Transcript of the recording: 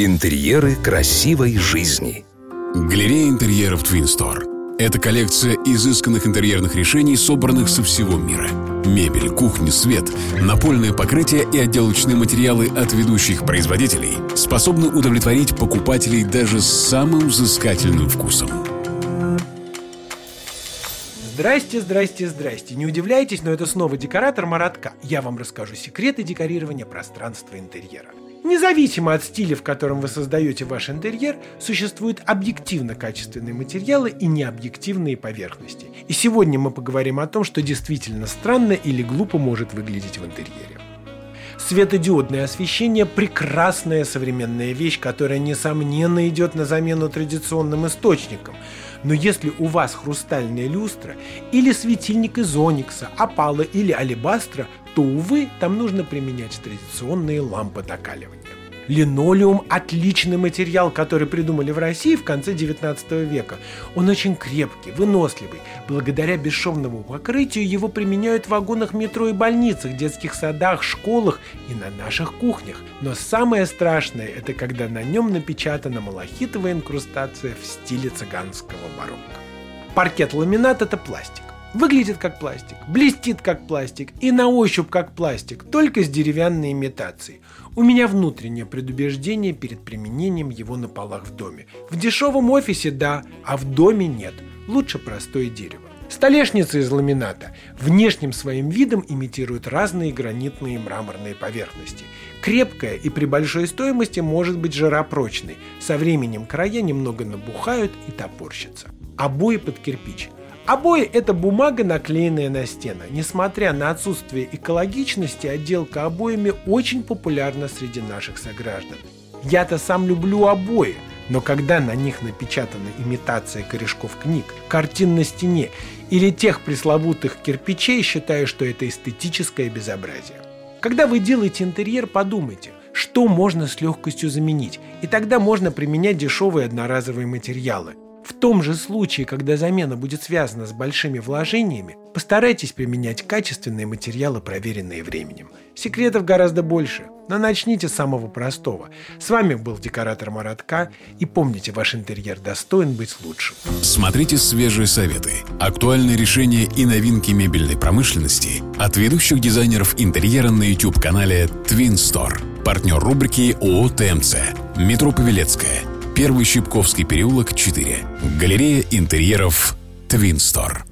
Интерьеры красивой жизни. Галерея интерьеров Twin Store. Это коллекция изысканных интерьерных решений, собранных со всего мира. Мебель, кухня, свет, напольное покрытие и отделочные материалы от ведущих производителей способны удовлетворить покупателей даже с самым взыскательным вкусом. Здрасте, здрасте, здрасте. Не удивляйтесь, но это снова декоратор Маратка. Я вам расскажу секреты декорирования пространства интерьера. Независимо от стиля, в котором вы создаете ваш интерьер, существуют объективно качественные материалы и необъективные поверхности. И сегодня мы поговорим о том, что действительно странно или глупо может выглядеть в интерьере. Светодиодное освещение – прекрасная современная вещь, которая, несомненно, идет на замену традиционным источникам. Но если у вас хрустальная люстра или светильник из оникса, опала или алебастра, то, увы, там нужно применять традиционные лампы докаливания. Линолеум – отличный материал, который придумали в России в конце 19 века. Он очень крепкий, выносливый. Благодаря бесшовному покрытию его применяют в вагонах метро и больницах, детских садах, школах и на наших кухнях. Но самое страшное – это когда на нем напечатана малахитовая инкрустация в стиле цыганского барокко. Паркет-ламинат – это пластик. Выглядит как пластик, блестит как пластик и на ощупь как пластик, только с деревянной имитацией. У меня внутреннее предубеждение перед применением его на полах в доме. В дешевом офисе да, а в доме нет. Лучше простое дерево. Столешница из ламината внешним своим видом имитирует разные гранитные и мраморные поверхности. Крепкая и при большой стоимости может быть жиропрочной. Со временем края немного набухают и топорщатся. Обои под кирпич – Обои – это бумага, наклеенная на стены. Несмотря на отсутствие экологичности, отделка обоями очень популярна среди наших сограждан. Я-то сам люблю обои, но когда на них напечатана имитация корешков книг, картин на стене или тех пресловутых кирпичей, считаю, что это эстетическое безобразие. Когда вы делаете интерьер, подумайте, что можно с легкостью заменить, и тогда можно применять дешевые одноразовые материалы – в том же случае, когда замена будет связана с большими вложениями, постарайтесь применять качественные материалы, проверенные временем. Секретов гораздо больше, но начните с самого простого. С вами был декоратор Маратка, и помните, ваш интерьер достоин быть лучшим. Смотрите свежие советы, актуальные решения и новинки мебельной промышленности от ведущих дизайнеров интерьера на YouTube-канале Twin Store. Партнер рубрики ООО «ТМЦ». Метро Павелецкая – Первый Щипковский переулок, 4. Галерея интерьеров Твинстор.